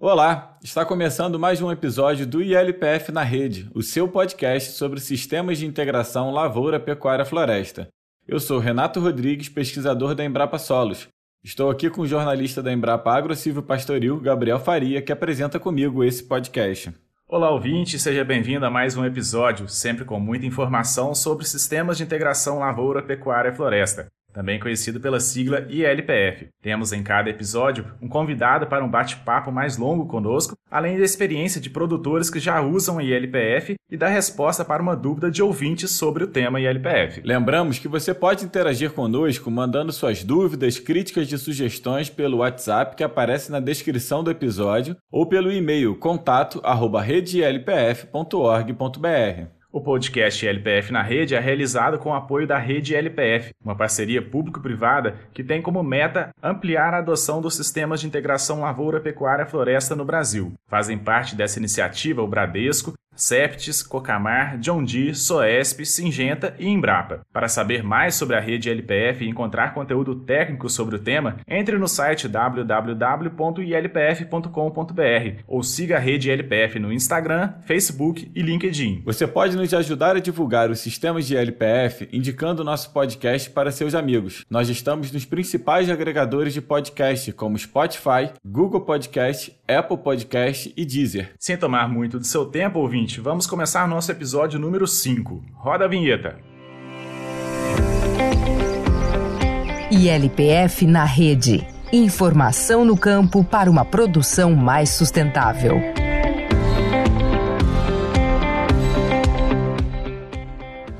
Olá, está começando mais um episódio do ILPF na Rede, o seu podcast sobre sistemas de integração lavoura, pecuária, floresta. Eu sou Renato Rodrigues, pesquisador da Embrapa Solos. Estou aqui com o jornalista da Embrapa Agro Silvio Pastoril, Gabriel Faria, que apresenta comigo esse podcast. Olá, ouvinte, seja bem-vindo a mais um episódio, sempre com muita informação sobre sistemas de integração lavoura, pecuária floresta também conhecido pela sigla ILPF. Temos em cada episódio um convidado para um bate-papo mais longo conosco, além da experiência de produtores que já usam ILPF e da resposta para uma dúvida de ouvintes sobre o tema ILPF. Lembramos que você pode interagir conosco mandando suas dúvidas, críticas e sugestões pelo WhatsApp que aparece na descrição do episódio ou pelo e-mail contato@redelpf.org.br. O podcast LPF na Rede é realizado com o apoio da Rede LPF, uma parceria público-privada que tem como meta ampliar a adoção dos sistemas de integração lavoura-pecuária-floresta no Brasil. Fazem parte dessa iniciativa o Bradesco, Septis, Cocamar, John Deere, Soesp, Singenta e Embrapa. Para saber mais sobre a rede LPF e encontrar conteúdo técnico sobre o tema, entre no site www.ilpf.com.br ou siga a rede LPF no Instagram, Facebook e LinkedIn. Você pode nos ajudar a divulgar os sistemas de LPF indicando nosso podcast para seus amigos. Nós estamos nos principais agregadores de podcast como Spotify, Google Podcast, Apple Podcast e Deezer. Sem tomar muito do seu tempo, ouvinte, ouvinte, vamos começar nosso episódio número 5. Roda a vinheta. ILPF na rede. Informação no campo para uma produção mais sustentável.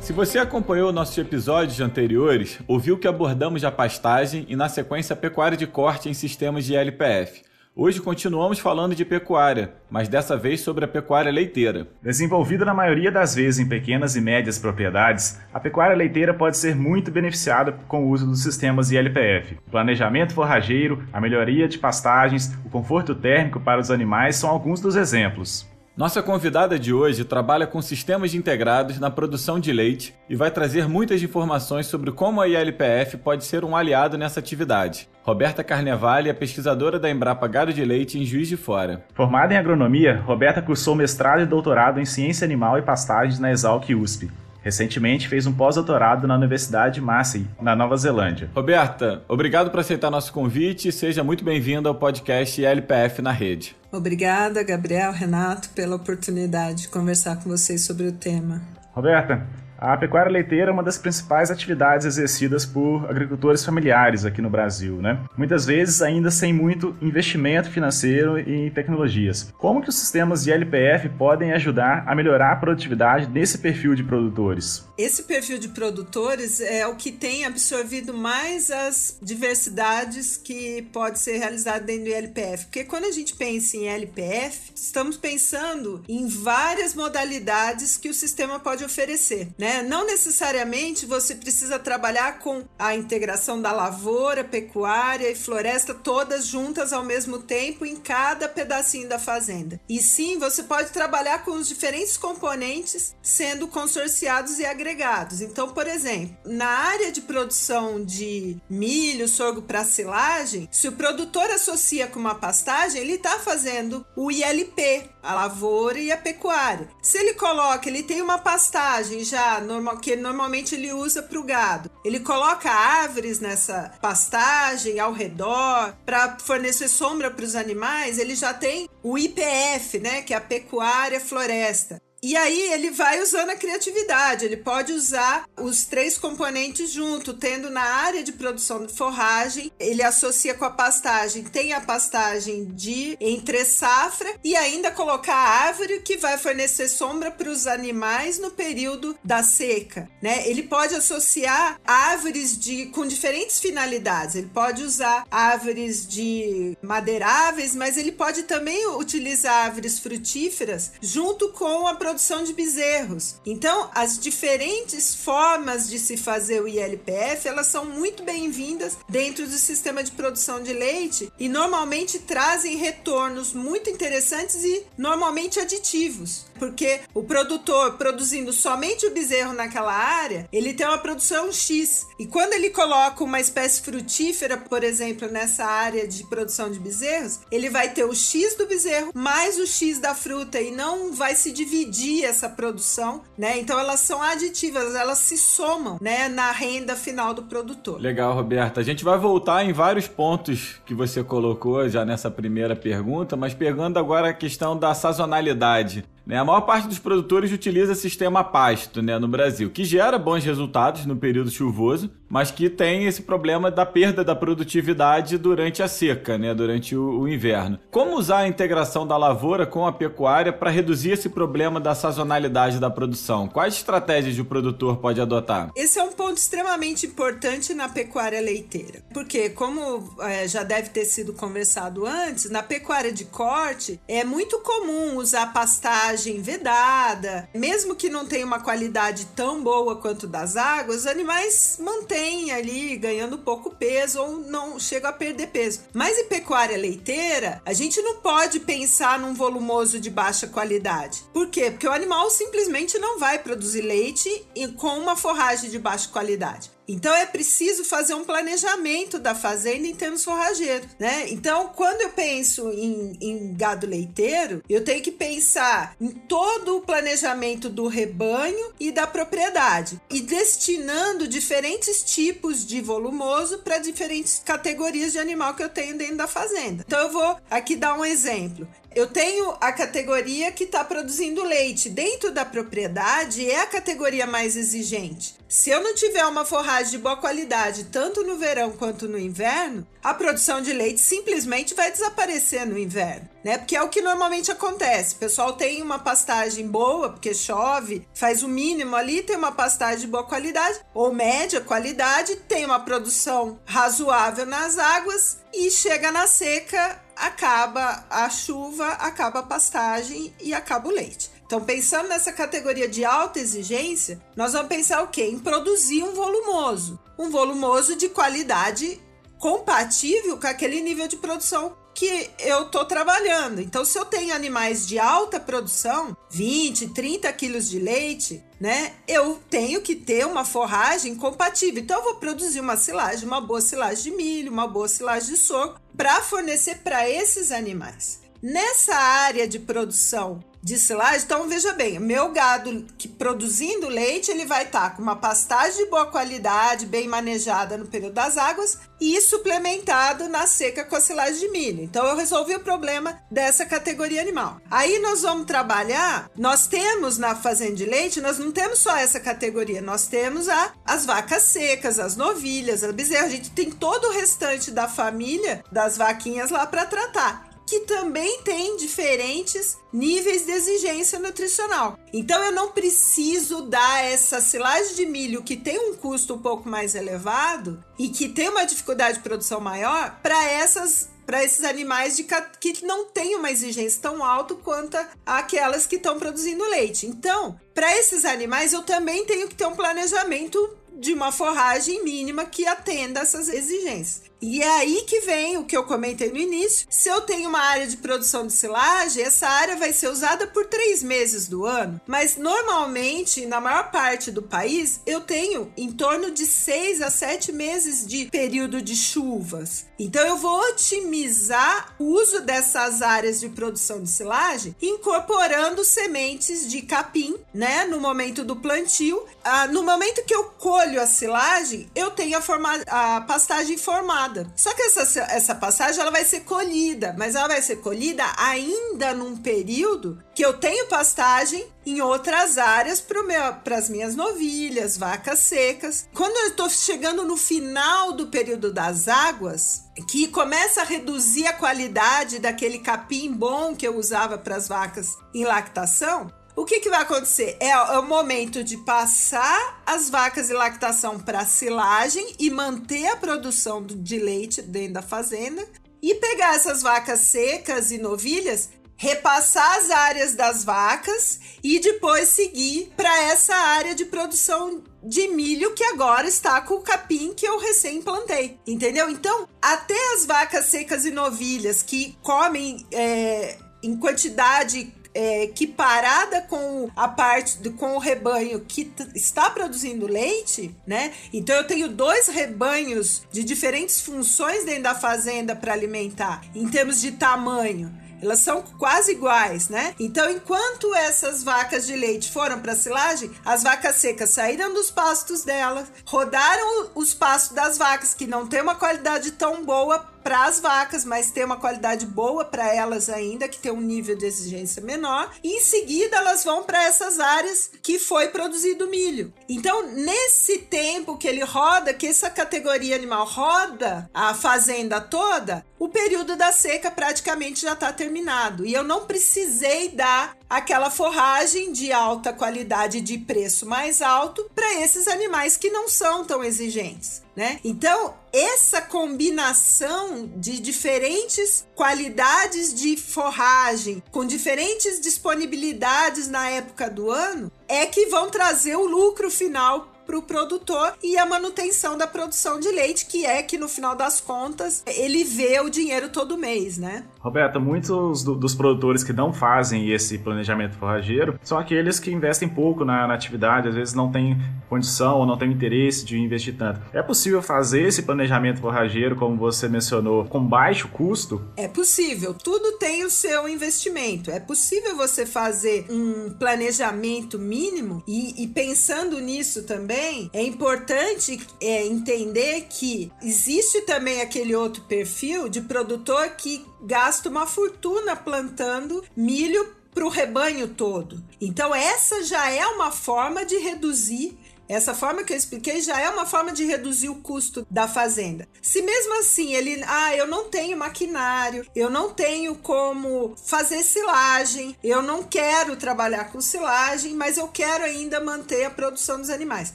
Se você acompanhou nossos episódios anteriores, ouviu que abordamos a pastagem e, na sequência, a pecuária de corte em sistemas de LPF. Hoje continuamos falando de pecuária, mas dessa vez sobre a pecuária leiteira. Desenvolvida na maioria das vezes em pequenas e médias propriedades, a pecuária leiteira pode ser muito beneficiada com o uso dos sistemas ILPF. O planejamento forrageiro, a melhoria de pastagens, o conforto térmico para os animais são alguns dos exemplos. Nossa convidada de hoje trabalha com sistemas integrados na produção de leite e vai trazer muitas informações sobre como a ILPF pode ser um aliado nessa atividade. Roberta Carnevale é pesquisadora da Embrapa Gado de Leite em Juiz de Fora. Formada em agronomia, Roberta cursou mestrado e doutorado em ciência animal e pastagens na Exalc USP. Recentemente fez um pós-doutorado na Universidade Massey, na Nova Zelândia. Roberta, obrigado por aceitar nosso convite e seja muito bem-vinda ao podcast LPF na Rede. Obrigada, Gabriel, Renato, pela oportunidade de conversar com vocês sobre o tema. Roberta, a pecuária leiteira é uma das principais atividades exercidas por agricultores familiares aqui no Brasil, né? Muitas vezes ainda sem muito investimento financeiro em tecnologias. Como que os sistemas de LPF podem ajudar a melhorar a produtividade desse perfil de produtores? Esse perfil de produtores é o que tem absorvido mais as diversidades que pode ser realizado dentro do LPF. Porque quando a gente pensa em LPF, estamos pensando em várias modalidades que o sistema pode oferecer, né? Né? Não necessariamente você precisa trabalhar com a integração da lavoura, pecuária e floresta todas juntas ao mesmo tempo em cada pedacinho da fazenda. E sim, você pode trabalhar com os diferentes componentes sendo consorciados e agregados. Então, por exemplo, na área de produção de milho, sorgo para silagem, se o produtor associa com uma pastagem, ele está fazendo o ILP, a lavoura e a pecuária. Se ele coloca, ele tem uma pastagem já normal, que normalmente ele usa para o gado. Ele coloca árvores nessa pastagem ao redor para fornecer sombra para os animais. Ele já tem o IPF, né, que é a pecuária floresta. E aí ele vai usando a criatividade, ele pode usar os três componentes junto, tendo na área de produção de forragem, ele associa com a pastagem, tem a pastagem de entre safra e ainda colocar a árvore que vai fornecer sombra para os animais no período da seca, né? Ele pode associar árvores de com diferentes finalidades. Ele pode usar árvores de madeiráveis, mas ele pode também utilizar árvores frutíferas junto com a produção de bezerros. Então, as diferentes formas de se fazer o ILPF, elas são muito bem-vindas dentro do sistema de produção de leite e normalmente trazem retornos muito interessantes e normalmente aditivos. Porque o produtor produzindo somente o bezerro naquela área, ele tem uma produção X. E quando ele coloca uma espécie frutífera, por exemplo, nessa área de produção de bezerros, ele vai ter o X do bezerro mais o X da fruta e não vai se dividir essa produção, né? Então elas são aditivas, elas se somam, né, na renda final do produtor. Legal, Roberta. A gente vai voltar em vários pontos que você colocou já nessa primeira pergunta, mas pegando agora a questão da sazonalidade. Né? A maior parte dos produtores utiliza sistema pasto né, no Brasil, que gera bons resultados no período chuvoso, mas que tem esse problema da perda da produtividade durante a seca, né, durante o, o inverno. Como usar a integração da lavoura com a pecuária para reduzir esse problema da sazonalidade da produção? Quais estratégias o produtor pode adotar? Esse é um ponto extremamente importante na pecuária leiteira, porque, como é, já deve ter sido conversado antes, na pecuária de corte é muito comum usar pastagem vedada, mesmo que não tenha uma qualidade tão boa quanto das águas, os animais mantêm ali ganhando pouco peso ou não chegam a perder peso. Mas em pecuária leiteira, a gente não pode pensar num volumoso de baixa qualidade. Por quê? Porque o animal simplesmente não vai produzir leite com uma forragem de baixa qualidade. Então é preciso fazer um planejamento da fazenda em termos forrageiros, né? Então, quando eu penso em, em, gado leiteiro, eu tenho que pensar em todo o planejamento do rebanho e da propriedade e destinando diferentes tipos de volumoso para diferentes categorias de animal que eu tenho dentro da fazenda. Então, eu vou aqui dar um exemplo. Eu tenho a categoria que está produzindo leite. Dentro da propriedade é a categoria mais exigente. Se eu não tiver uma forragem de boa qualidade, tanto no verão quanto no inverno, a produção de leite simplesmente vai desaparecer no inverno, né? Porque é o que normalmente acontece. O pessoal tem uma pastagem boa, porque chove, faz o mínimo ali, tem uma pastagem de boa qualidade ou média qualidade, tem uma produção razoável nas águas e chega na seca, acaba a chuva, acaba a pastagem e acaba o leite. Então, pensando nessa categoria de alta exigência, nós vamos pensar o quê? Em produzir um volumoso. Um volumoso de qualidade compatível com aquele nível de produção que eu estou trabalhando. Então, se eu tenho animais de alta produção, 20, 30 quilos de leite, né? Eu tenho que ter uma forragem compatível. Então, eu vou produzir uma silagem, uma boa silagem de milho, uma boa silagem de sorgo, para fornecer para esses animais. Nessa área de produção de silagem, então veja bem, meu gado que produzindo leite, ele vai estar tá com uma pastagem de boa qualidade, bem manejada no período das águas e suplementado na seca com a silagem de milho. Então eu resolvi o problema dessa categoria animal. Aí nós vamos trabalhar, nós temos na fazenda de leite, nós não temos só essa categoria, nós temos a, as vacas secas, as novilhas, a bezerra, a gente tem todo o restante da família das vaquinhas lá para tratar que também tem diferentes níveis de exigência nutricional. Então eu não preciso dar essa silagem de milho que tem um custo um pouco mais elevado e que tem uma dificuldade de produção maior para essas para esses animais de, que não têm uma exigência tão alta quanto aquelas que estão produzindo leite. Então, para esses animais eu também tenho que ter um planejamento de uma forragem mínima que atenda essas exigências. E é aí que vem o que eu comentei no início. Se eu tenho uma área de produção de silagem, essa área vai ser usada por três meses do ano. Mas normalmente, na maior parte do país, eu tenho em torno de seis a sete meses de período de chuvas. Então eu vou otimizar o uso dessas áreas de produção de silagem, incorporando sementes de capim, né? No momento do plantio. Ah, no momento que eu colho a silagem, eu tenho a, forma, a pastagem formada só que essa, essa passagem ela vai ser colhida, mas ela vai ser colhida ainda num período que eu tenho pastagem em outras áreas para as minhas novilhas, vacas secas. Quando eu estou chegando no final do período das águas, que começa a reduzir a qualidade daquele capim bom que eu usava para as vacas em lactação, o que, que vai acontecer? É, é, o momento de passar as vacas de lactação para silagem e manter a produção de leite dentro da fazenda e pegar essas vacas secas e novilhas, repassar as áreas das vacas e depois seguir para essa área de produção de milho que agora está com o capim que eu recém plantei, entendeu? Então, até as vacas secas e novilhas que comem é, em quantidade é, equiparada com a parte do, com o rebanho que está produzindo leite, né? Então eu tenho dois rebanhos de diferentes funções dentro da fazenda para alimentar, em termos de tamanho. Elas são quase iguais, né? Então, enquanto essas vacas de leite foram para silagem, as vacas secas saíram dos pastos delas, rodaram os pastos das vacas que não tem uma qualidade tão boa para as vacas, mas tem uma qualidade boa para elas ainda, que tem um nível de exigência menor. E em seguida elas vão para essas áreas que foi produzido milho. Então, nesse tempo que ele roda, que essa categoria animal roda a fazenda toda, o período da seca praticamente já está terminado. E eu não precisei dar aquela forragem de alta qualidade de preço mais alto para esses animais que não são tão exigentes. Né? Então, essa combinação de diferentes qualidades de forragem, com diferentes disponibilidades na época do ano, é que vão trazer o lucro final para o produtor e a manutenção da produção de leite, que é que no final das contas ele vê o dinheiro todo mês, né? Roberta, muitos do, dos produtores que não fazem esse planejamento forrageiro são aqueles que investem pouco na, na atividade, às vezes não tem condição ou não tem interesse de investir tanto. É possível fazer esse planejamento forrageiro, como você mencionou, com baixo custo? É possível. Tudo tem o seu investimento. É possível você fazer um planejamento mínimo e, e pensando nisso também, é importante é, entender que existe também aquele outro perfil de produtor que gasta uma fortuna plantando milho para o rebanho todo. Então, essa já é uma forma de reduzir essa forma que eu expliquei já é uma forma de reduzir o custo da fazenda. Se mesmo assim ele, ah, eu não tenho maquinário, eu não tenho como fazer silagem, eu não quero trabalhar com silagem, mas eu quero ainda manter a produção dos animais.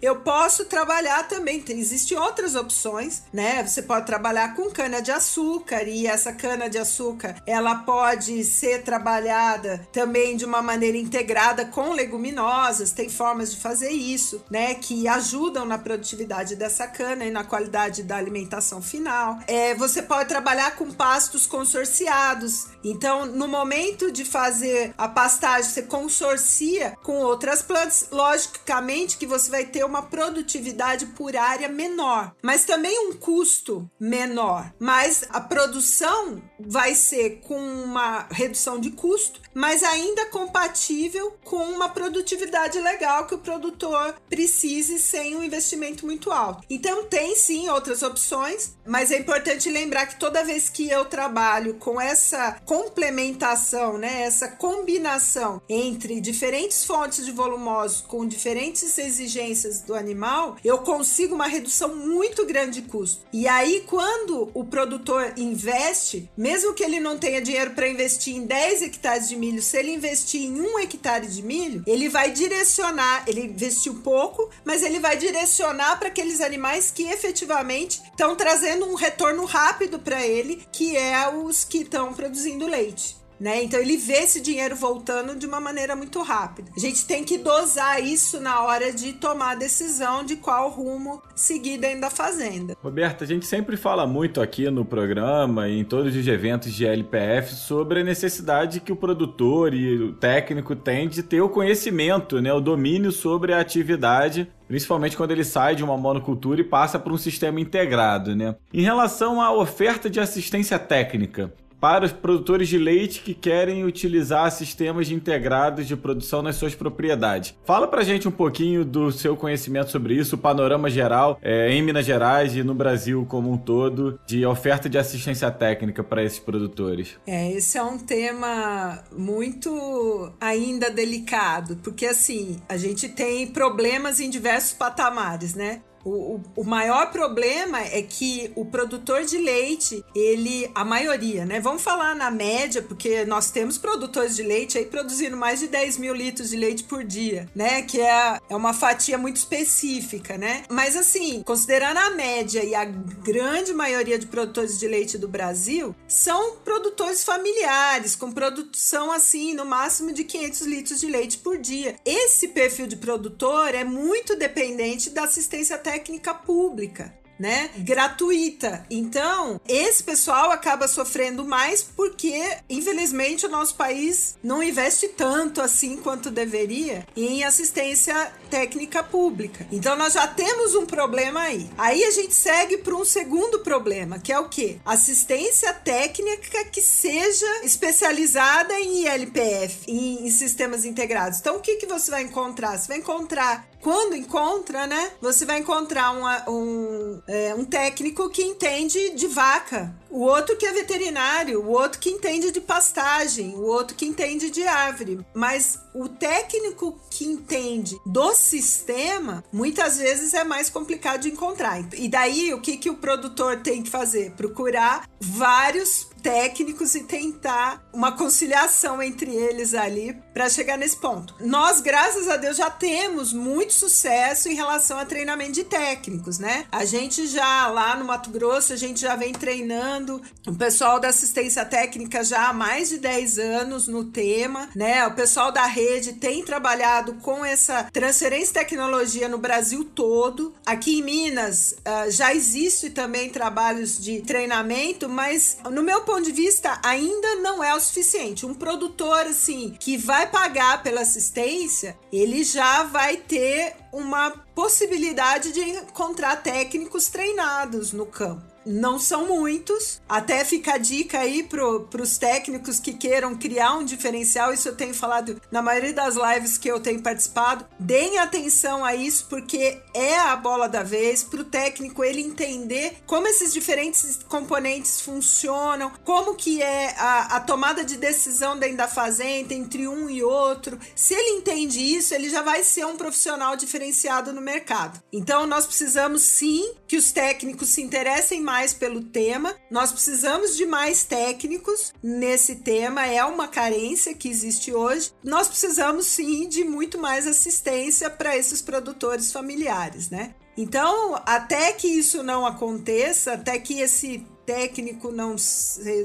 Eu posso trabalhar também, tem, existem outras opções, né? Você pode trabalhar com cana de açúcar e essa cana de açúcar, ela pode ser trabalhada também de uma maneira integrada com leguminosas, tem formas de fazer isso, né? Que ajudam na produtividade dessa cana e na qualidade da alimentação final. É, você pode trabalhar com pastos consorciados. Então, no momento de fazer a pastagem, você consorcia com outras plantas. Logicamente que você vai ter uma produtividade por área menor, mas também um custo menor. Mas a produção vai ser com uma redução de custo, mas ainda compatível com uma produtividade legal que o produtor precisa precise sem um investimento muito alto. Então tem sim outras opções, mas é importante lembrar que toda vez que eu trabalho com essa complementação, né, essa combinação entre diferentes fontes de volumosos com diferentes exigências do animal, eu consigo uma redução muito grande de custo. E aí quando o produtor investe, mesmo que ele não tenha dinheiro para investir em 10 hectares de milho, se ele investir em um hectare de milho, ele vai direcionar, ele investiu pouco, mas ele vai direcionar para aqueles animais que efetivamente estão trazendo um retorno rápido para ele, que é os que estão produzindo leite. Né? Então ele vê esse dinheiro voltando de uma maneira muito rápida. A gente tem que dosar isso na hora de tomar a decisão de qual rumo seguir dentro da fazenda. Roberta, a gente sempre fala muito aqui no programa e em todos os eventos de LPF sobre a necessidade que o produtor e o técnico têm de ter o conhecimento, né, o domínio sobre a atividade principalmente quando ele sai de uma monocultura e passa para um sistema integrado, né? Em relação à oferta de assistência técnica, para os produtores de leite que querem utilizar sistemas integrados de produção nas suas propriedades. Fala pra gente um pouquinho do seu conhecimento sobre isso, o panorama geral é, em Minas Gerais e no Brasil como um todo de oferta de assistência técnica para esses produtores. É, esse é um tema muito ainda delicado, porque assim, a gente tem problemas em diversos patamares, né? O, o, maior problema é que o produtor de leite, ele, a maioria, né? Vamos falar na média, porque nós temos produtores de leite aí produzindo mais de 10 mil litros de leite por dia, né? Que é, é uma fatia muito específica, né? Mas assim, considerando a média e a grande maioria de produtores de leite do Brasil, são produtores familiares, com produção assim, no máximo de 500 litros de leite por dia. Esse perfil de produtor é muito dependente da assistência técnica técnica pública. né, gratuita. Então, esse pessoal acaba sofrendo mais porque, infelizmente, o nosso país não investe tanto assim quanto deveria em assistência técnica pública. Então, nós já temos um problema aí. Aí a gente segue para um segundo problema, que é o quê? Assistência técnica que seja especializada em ILPF, em, em sistemas integrados. Então, o que, que você vai encontrar? Você vai encontrar quando encontra, né? Você vai encontrar uma, um, é, um técnico que entende de vaca, o outro que é veterinário, o outro que entende de pastagem, o outro que entende de árvore. Mas o técnico que entende do sistema, muitas vezes é mais complicado de encontrar. E daí, o que, que o produtor tem que fazer? Procurar vários técnicos e tentar uma conciliação entre eles ali para chegar nesse ponto. Nós, graças a Deus, já temos muito sucesso em relação a treinamento de técnicos, né? A gente já lá no Mato Grosso, a gente já vem treinando o pessoal da assistência técnica já há mais de 10 anos no tema, né? O pessoal da rede tem trabalhado com essa transferência de tecnologia no Brasil todo. Aqui em Minas uh, já existe também trabalhos de treinamento, mas no meu ponto de vista, ainda não é o suficiente. Um produtor, assim, que vai pagar pela assistência, ele já vai ter uma possibilidade de encontrar técnicos treinados no campo não são muitos. Até fica a dica aí para os técnicos que queiram criar um diferencial. Isso eu tenho falado na maioria das lives que eu tenho participado. Deem atenção a isso, porque é a bola da vez para o técnico ele entender como esses diferentes componentes funcionam, como que é a, a tomada de decisão dentro da fazenda entre um e outro. Se ele entende isso, ele já vai ser um profissional diferenciado no mercado. Então, nós precisamos sim que os técnicos se interessem mais mais pelo tema. Nós precisamos de mais técnicos nesse tema, é uma carência que existe hoje. Nós precisamos sim de muito mais assistência para esses produtores familiares, né? Então, até que isso não aconteça, até que esse técnico não,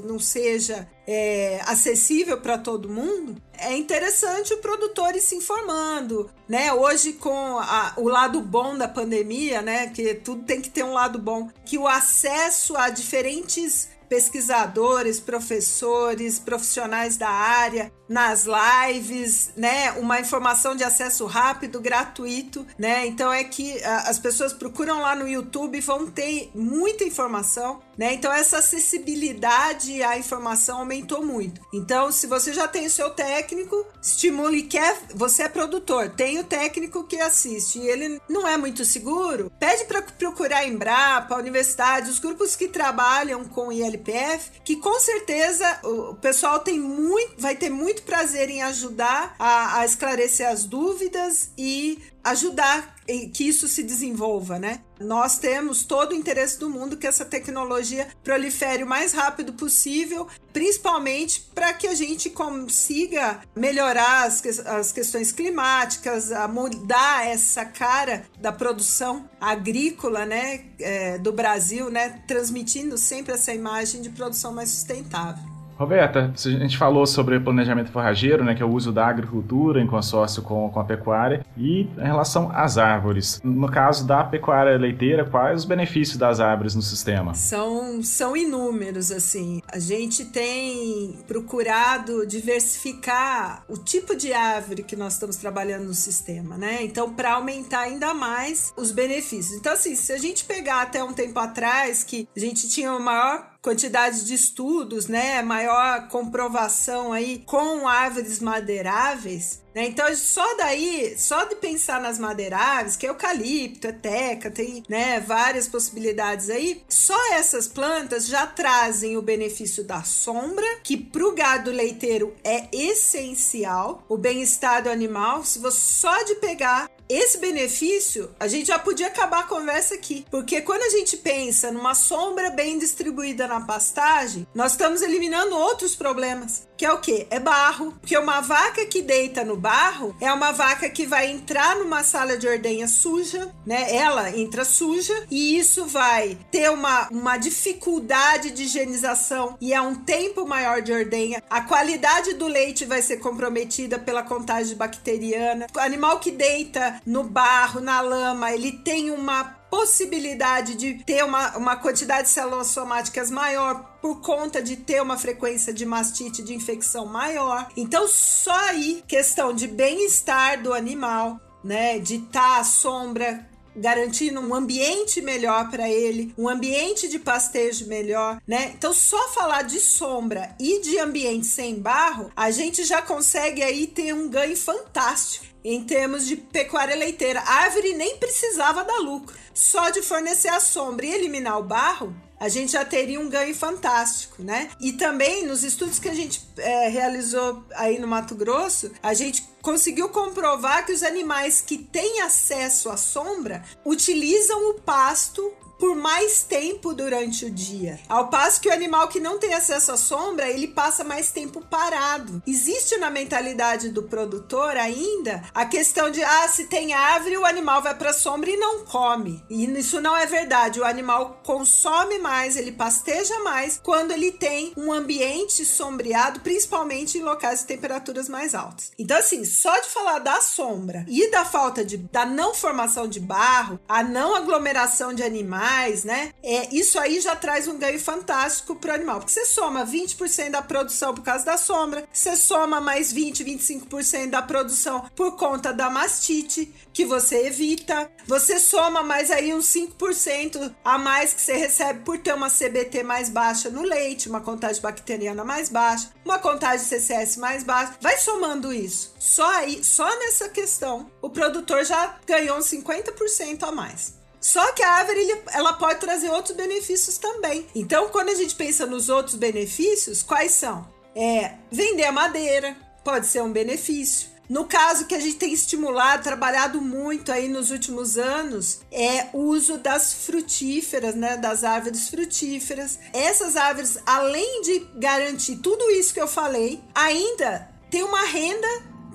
não seja é, acessível para todo mundo, é interessante o produtor ir se informando, né? Hoje com a, o lado bom da pandemia, né? Que tudo tem que ter um lado bom, que o acesso a diferentes pesquisadores, professores, profissionais da área, nas lives, né? Uma informação de acesso rápido, gratuito, né? Então é que as pessoas procuram lá no YouTube vão ter muita informação, né? Então essa acessibilidade à informação aumentou muito. Então, se você já tem o seu técnico, estimule quer, você é produtor, tem o técnico que assiste e ele não é muito seguro, pede para procurar a Embrapa, a universidade, os grupos que trabalham com ILPF, que com certeza o pessoal tem muito, vai ter muito muito prazer em ajudar a, a esclarecer as dúvidas e ajudar que isso se desenvolva, né? Nós temos todo o interesse do mundo que essa tecnologia prolifere o mais rápido possível, principalmente para que a gente consiga melhorar as, as questões climáticas, mudar essa cara da produção agrícola, né, é, do Brasil, né, transmitindo sempre essa imagem de produção mais sustentável. Roberta, a gente falou sobre planejamento forrageiro, né, que é o uso da agricultura em consórcio com, com a pecuária, e em relação às árvores. No caso da pecuária leiteira, quais os benefícios das árvores no sistema? São, são inúmeros, assim. A gente tem procurado diversificar o tipo de árvore que nós estamos trabalhando no sistema, né? Então, para aumentar ainda mais os benefícios. Então, assim, se a gente pegar até um tempo atrás, que a gente tinha o maior quantidade de estudos, né, maior comprovação aí com árvores madeiráveis, né? Então, só daí, só de pensar nas madeiráveis, que é eucalipto, é teca, tem, né, várias possibilidades aí, só essas plantas já trazem o benefício da sombra, que para o gado leiteiro é essencial, o bem-estar do animal, se você só de pegar esse benefício, a gente já podia acabar a conversa aqui. Porque quando a gente pensa numa sombra bem distribuída na pastagem, nós estamos eliminando outros problemas. Que é o que? É barro. Porque uma vaca que deita no barro é uma vaca que vai entrar numa sala de ordenha suja, né? Ela entra suja e isso vai ter uma, uma dificuldade de higienização e é um tempo maior de ordenha. A qualidade do leite vai ser comprometida pela contagem bacteriana. O animal que deita no barro, na lama, ele tem uma possibilidade de ter uma, uma quantidade de células somáticas maior por conta de ter uma frequência de mastite, de infecção maior. Então, só aí, questão de bem-estar do animal, né, de estar tá à sombra, garantindo um ambiente melhor para ele, um ambiente de pastejo melhor, né? Então, só falar de sombra e de ambiente sem barro, a gente já consegue aí ter um ganho fantástico em termos de pecuária leiteira. A árvore nem precisava dar lucro, só de fornecer a sombra e eliminar o barro, a gente já teria um ganho fantástico, né? E também nos estudos que a gente é, realizou aí no Mato Grosso, a gente conseguiu comprovar que os animais que têm acesso à sombra utilizam o pasto por mais tempo durante o dia. Ao passo que o animal que não tem acesso à sombra, ele passa mais tempo parado. Existe na mentalidade do produtor ainda a questão de ah, se tem árvore, o animal vai para a sombra e não come. E isso não é verdade. O animal consome mais, ele pasteja mais quando ele tem um ambiente sombreado, principalmente em locais de temperaturas mais altas. Então assim, só de falar da sombra e da falta de da não formação de barro, a não aglomeração de animais mais, né? É, isso aí já traz um ganho fantástico para o animal, porque você soma 20% da produção por causa da sombra, você soma mais 20, 25% da produção por conta da mastite, que você evita, você soma mais aí uns 5% a mais que você recebe por ter uma CBT mais baixa no leite, uma contagem bacteriana mais baixa, uma contagem CCS mais baixa, vai somando isso. Só aí, só nessa questão, o produtor já ganhou uns 50% a mais. Só que a árvore ela pode trazer outros benefícios também. Então, quando a gente pensa nos outros benefícios, quais são? É vender a madeira, pode ser um benefício. No caso que a gente tem estimulado, trabalhado muito aí nos últimos anos, é o uso das frutíferas, né, das árvores frutíferas. Essas árvores, além de garantir tudo isso que eu falei, ainda tem uma renda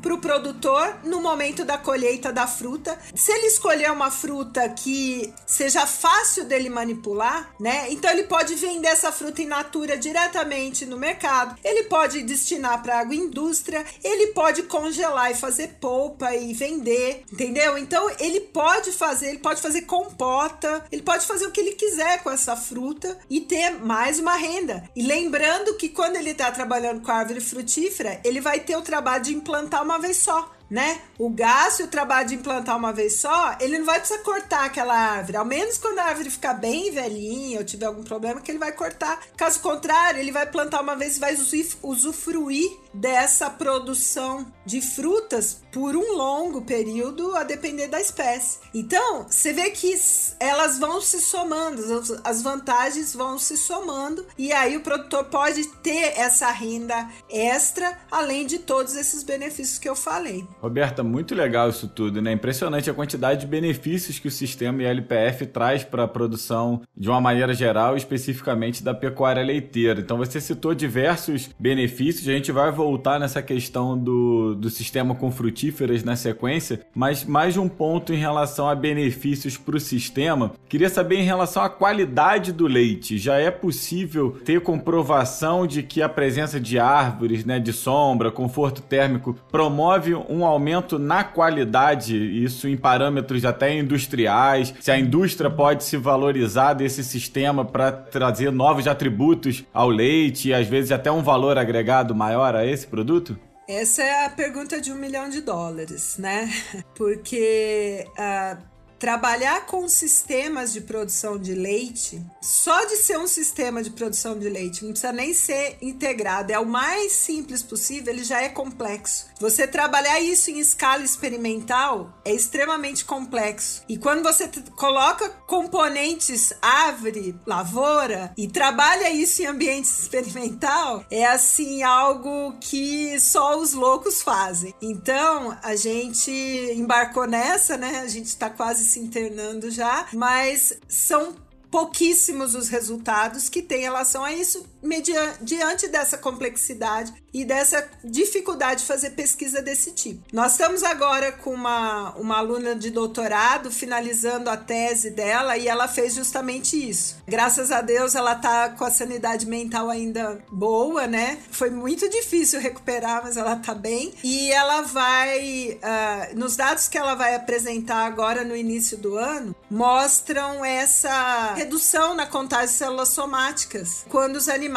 para o produtor no momento da colheita da fruta. Se ele escolher uma fruta que seja fácil dele manipular, né? Então ele pode vender essa fruta in natura diretamente no mercado. Ele pode destinar para agroindústria, ele pode congelar e fazer polpa e vender, entendeu? Então ele pode fazer, ele pode fazer compota, ele pode fazer o que ele quiser com essa fruta e ter mais uma renda. E lembrando que quando ele está trabalhando com a árvore frutífera, ele vai ter o trabalho de implantar uma uma vez só né? O gasto e o trabalho de implantar uma vez só, ele não vai precisar cortar aquela árvore. Ao menos quando a árvore ficar bem velhinha ou tiver algum problema, que ele vai cortar. Caso contrário, ele vai plantar uma vez e vai usufruir dessa produção de frutas por um longo período, a depender da espécie. Então, você vê que elas vão se somando, as vantagens vão se somando, e aí o produtor pode ter essa renda extra, além de todos esses benefícios que eu falei. Roberta, muito legal isso tudo, né? Impressionante a quantidade de benefícios que o sistema ILPF traz para a produção de uma maneira geral, especificamente da pecuária leiteira. Então você citou diversos benefícios, a gente vai nessa questão do, do sistema com frutíferas na sequência, mas mais um ponto em relação a benefícios para o sistema. Queria saber em relação à qualidade do leite. Já é possível ter comprovação de que a presença de árvores, né, de sombra, conforto térmico promove um aumento na qualidade, isso em parâmetros até industriais, se a indústria pode se valorizar desse sistema para trazer novos atributos ao leite e às vezes até um valor agregado maior a esse produto? Essa é a pergunta de um milhão de dólares, né? Porque uh, trabalhar com sistemas de produção de leite, só de ser um sistema de produção de leite, não precisa nem ser integrado, é o mais simples possível, ele já é complexo. Você trabalhar isso em escala experimental é extremamente complexo. E quando você coloca componentes árvore, lavoura e trabalha isso em ambiente experimental, é assim algo que só os loucos fazem. Então, a gente embarcou nessa, né? A gente está quase se internando já, mas são pouquíssimos os resultados que têm relação a isso diante dessa complexidade e dessa dificuldade de fazer pesquisa desse tipo. Nós estamos agora com uma, uma aluna de doutorado finalizando a tese dela e ela fez justamente isso. Graças a Deus ela está com a sanidade mental ainda boa, né? Foi muito difícil recuperar, mas ela está bem. E ela vai, uh, nos dados que ela vai apresentar agora no início do ano, mostram essa redução na contagem de células somáticas quando os animais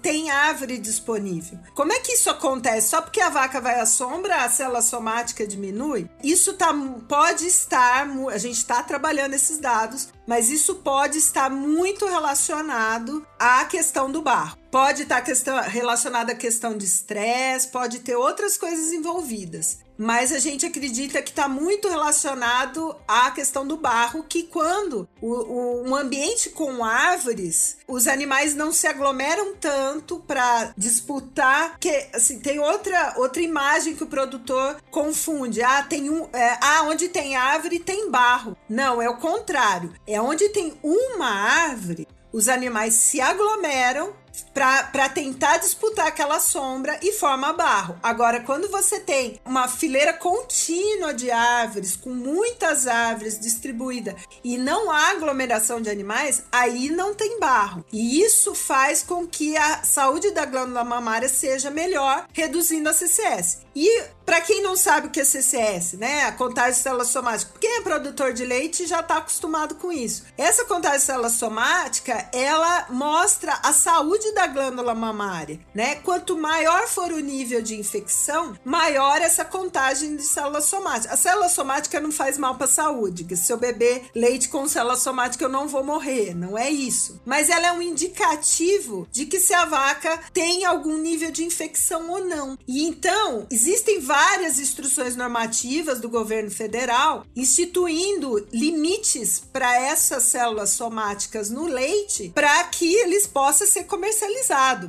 tem árvore disponível. Como é que isso acontece? Só porque a vaca vai à sombra, a célula somática diminui? Isso tá, pode estar, a gente está trabalhando esses dados, mas isso pode estar muito relacionado à questão do barro. Pode estar questão, relacionado à questão de estresse, pode ter outras coisas envolvidas mas a gente acredita que está muito relacionado à questão do barro, que quando o, o, um ambiente com árvores, os animais não se aglomeram tanto para disputar, que assim, tem outra, outra imagem que o produtor confunde. Ah, tem um. É, ah, onde tem árvore tem barro. Não, é o contrário. É onde tem uma árvore, os animais se aglomeram para tentar disputar aquela sombra e forma barro. Agora, quando você tem uma fileira contínua de árvores, com muitas árvores distribuídas e não há aglomeração de animais, aí não tem barro. E isso faz com que a saúde da glândula mamária seja melhor, reduzindo a CCS. E para quem não sabe o que é CCS, né? A contagem de célula somática. Quem é produtor de leite já está acostumado com isso. Essa contagem de célula somática, ela mostra a saúde da glândula mamária, né? Quanto maior for o nível de infecção, maior essa contagem de célula somática. A célula somática não faz mal para a saúde. Se eu beber leite com célula somática, eu não vou morrer. Não é isso. Mas ela é um indicativo de que se a vaca tem algum nível de infecção ou não. E então, existem várias instruções normativas do governo federal instituindo limites para essas células somáticas no leite para que eles possam ser comercializados.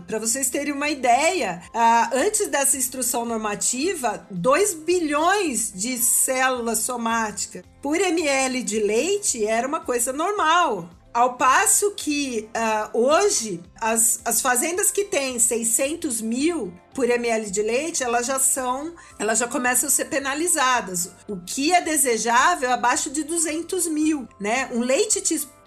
Para vocês terem uma ideia, uh, antes dessa instrução normativa, 2 bilhões de células somáticas por ml de leite era uma coisa normal. Ao passo que uh, hoje as, as fazendas que têm 600 mil por ml de leite, elas já são, elas já começam a ser penalizadas. O que é desejável é abaixo de 200 mil, né? Um leite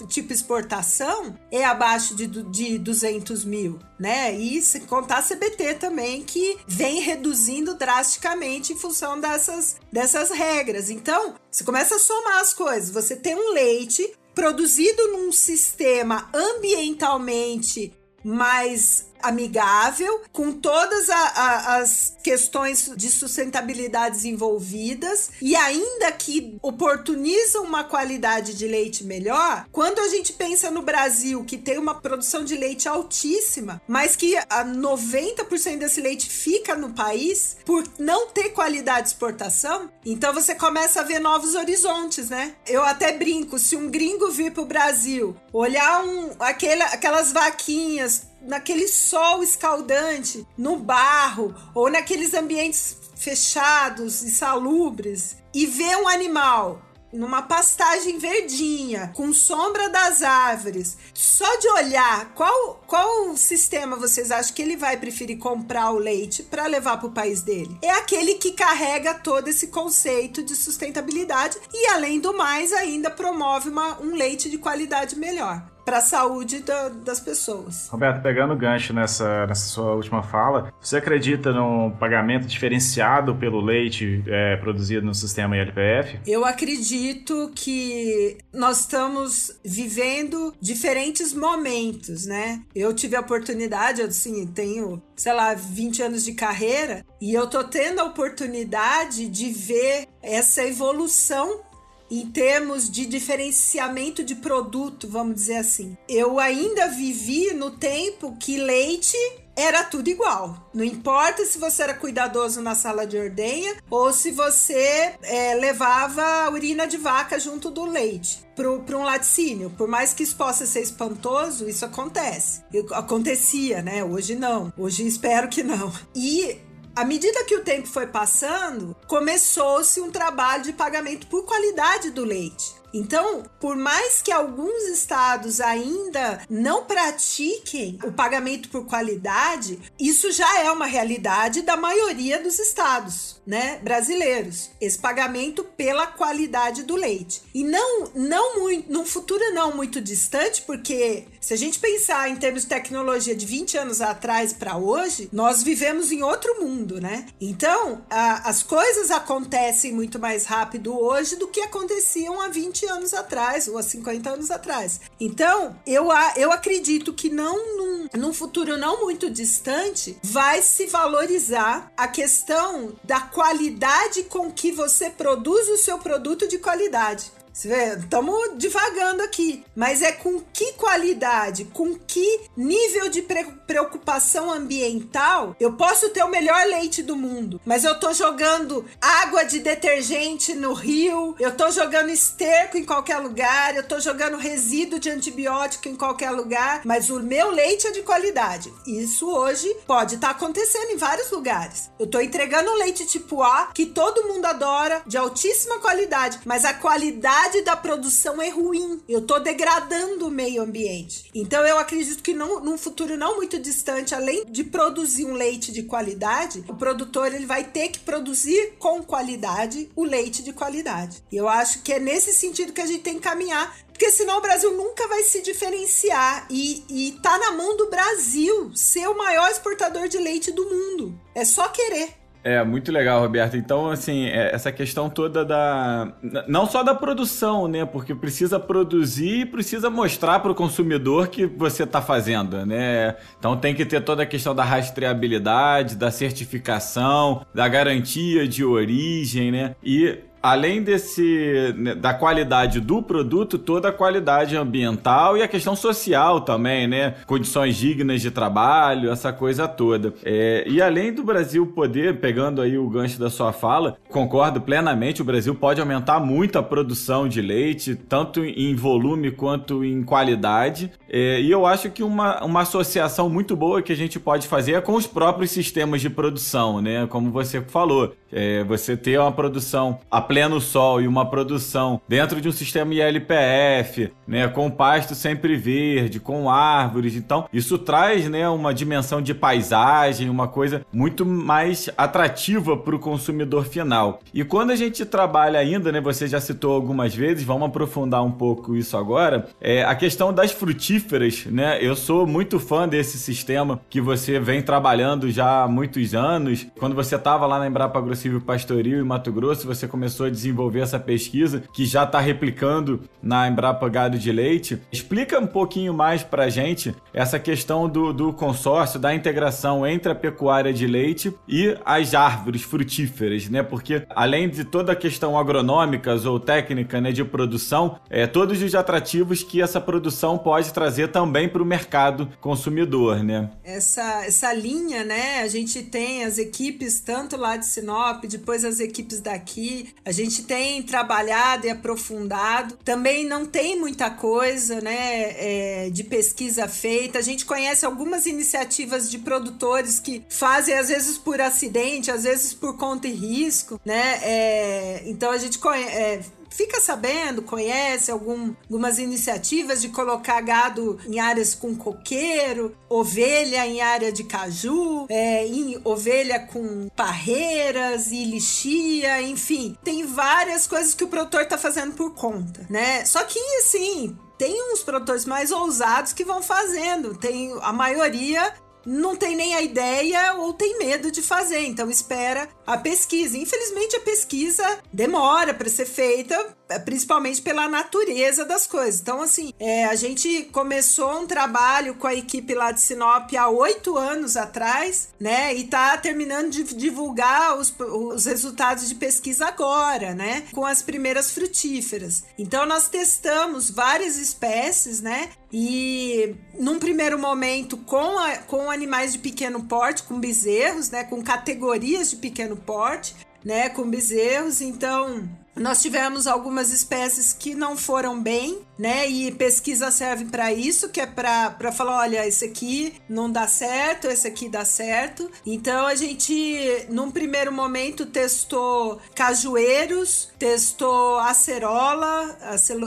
tipo exportação é abaixo de, de 200 mil, né? E se contar CBT também, que vem reduzindo drasticamente em função dessas, dessas regras. Então, você começa a somar as coisas. Você tem um leite produzido num sistema ambientalmente mais amigável, com todas a, a, as questões de sustentabilidade envolvidas e ainda que oportunizam uma qualidade de leite melhor, quando a gente pensa no Brasil, que tem uma produção de leite altíssima, mas que a 90% desse leite fica no país por não ter qualidade de exportação, então você começa a ver novos horizontes, né? Eu até brinco, se um gringo vir para o Brasil, olhar um, aquele, aquelas vaquinhas naquele sol escaldante, no barro ou naqueles ambientes fechados e salubres e ver um animal numa pastagem verdinha, com sombra das árvores, só de olhar qual, qual sistema vocês acham que ele vai preferir comprar o leite para levar para o país dele? É aquele que carrega todo esse conceito de sustentabilidade e, além do mais, ainda promove uma, um leite de qualidade melhor para a saúde da, das pessoas. Roberto, pegando o gancho nessa, nessa sua última fala, você acredita num pagamento diferenciado pelo leite é, produzido no sistema ILPF? Eu acredito que nós estamos vivendo diferentes momentos, né? Eu tive a oportunidade, assim, tenho, sei lá, 20 anos de carreira e eu tô tendo a oportunidade de ver essa evolução em termos de diferenciamento de produto, vamos dizer assim. Eu ainda vivi no tempo que leite era tudo igual. Não importa se você era cuidadoso na sala de ordenha ou se você é, levava urina de vaca junto do leite para um laticínio. Por mais que isso possa ser espantoso, isso acontece. Acontecia, né? Hoje não. Hoje espero que não. E à medida que o tempo foi passando, começou-se um trabalho de pagamento por qualidade do leite. Então, por mais que alguns estados ainda não pratiquem o pagamento por qualidade, isso já é uma realidade da maioria dos estados, né, brasileiros. Esse pagamento pela qualidade do leite. E não não muito, num futuro não muito distante, porque se a gente pensar em termos de tecnologia de 20 anos atrás para hoje, nós vivemos em outro mundo, né? Então, a, as coisas acontecem muito mais rápido hoje do que aconteciam há 20 anos atrás ou há 50 anos atrás. Então, eu, eu acredito que não num, num futuro não muito distante vai se valorizar a questão da qualidade com que você produz o seu produto de qualidade. Estamos divagando aqui. Mas é com que qualidade, com que nível de preocupação ambiental eu posso ter o melhor leite do mundo. Mas eu tô jogando água de detergente no rio, eu tô jogando esterco em qualquer lugar, eu tô jogando resíduo de antibiótico em qualquer lugar. Mas o meu leite é de qualidade. Isso hoje pode estar tá acontecendo em vários lugares. Eu tô entregando um leite tipo A que todo mundo adora, de altíssima qualidade, mas a qualidade qualidade da produção é ruim. Eu tô degradando o meio ambiente. Então eu acredito que não, num futuro não muito distante, além de produzir um leite de qualidade, o produtor ele vai ter que produzir com qualidade o leite de qualidade. E eu acho que é nesse sentido que a gente tem que caminhar porque senão o Brasil nunca vai se diferenciar e, e tá na mão do Brasil ser o maior exportador de leite do mundo. É só querer. É, muito legal, Roberto. Então, assim, é, essa questão toda da. Não só da produção, né? Porque precisa produzir e precisa mostrar para o consumidor que você está fazendo, né? Então tem que ter toda a questão da rastreabilidade, da certificação, da garantia de origem, né? E além desse né, da qualidade do produto, toda a qualidade ambiental e a questão social também, né? Condições dignas de trabalho, essa coisa toda. É, e além do Brasil poder, pegando aí o gancho da sua fala, concordo plenamente, o Brasil pode aumentar muito a produção de leite, tanto em volume quanto em qualidade. É, e eu acho que uma, uma associação muito boa que a gente pode fazer é com os próprios sistemas de produção, né? Como você falou, é, você ter uma produção pleno sol e uma produção dentro de um sistema ILPF, né, com pasto sempre verde, com árvores, então isso traz, né, uma dimensão de paisagem, uma coisa muito mais atrativa para o consumidor final. E quando a gente trabalha ainda, né, você já citou algumas vezes, vamos aprofundar um pouco isso agora, é a questão das frutíferas, né? Eu sou muito fã desse sistema que você vem trabalhando já há muitos anos. Quando você estava lá na Embrapa Agrocivil Pastoril em Mato Grosso, você começou começou a desenvolver essa pesquisa, que já está replicando na Embrapa Gado de Leite. Explica um pouquinho mais para a gente essa questão do, do consórcio, da integração entre a pecuária de leite e as árvores frutíferas, né? Porque além de toda a questão agronômica ou técnica né, de produção, é, todos os atrativos que essa produção pode trazer também para o mercado consumidor, né? Essa, essa linha, né? A gente tem as equipes tanto lá de Sinop, depois as equipes daqui. A gente tem trabalhado e aprofundado. Também não tem muita coisa né, é, de pesquisa feita. A gente conhece algumas iniciativas de produtores que fazem, às vezes, por acidente, às vezes por conta e risco. Né? É, então a gente conhece. É, fica sabendo, conhece algum, algumas iniciativas de colocar gado em áreas com coqueiro, ovelha em área de caju, é, em, ovelha com parreiras e lixia, enfim. Tem várias coisas que o produtor está fazendo por conta, né? Só que, assim, tem uns produtores mais ousados que vão fazendo. Tem a maioria não tem nem a ideia ou tem medo de fazer, então espera a pesquisa. Infelizmente, a pesquisa demora para ser feita, é, principalmente pela natureza das coisas. Então, assim, é, a gente começou um trabalho com a equipe lá de Sinop há oito anos atrás, né? E tá terminando de divulgar os, os resultados de pesquisa agora, né? Com as primeiras frutíferas. Então, nós testamos várias espécies, né? E num primeiro momento com, a, com animais de pequeno porte, com bezerros, né? Com categorias de pequeno porte, né? Com bezerros. Então, Nós tivemos algumas espécies que não foram bem, né? E pesquisa serve para isso, que é para falar, olha, esse aqui não dá certo, esse aqui dá certo. Então a gente, num primeiro momento, testou cajueiros, testou acerola,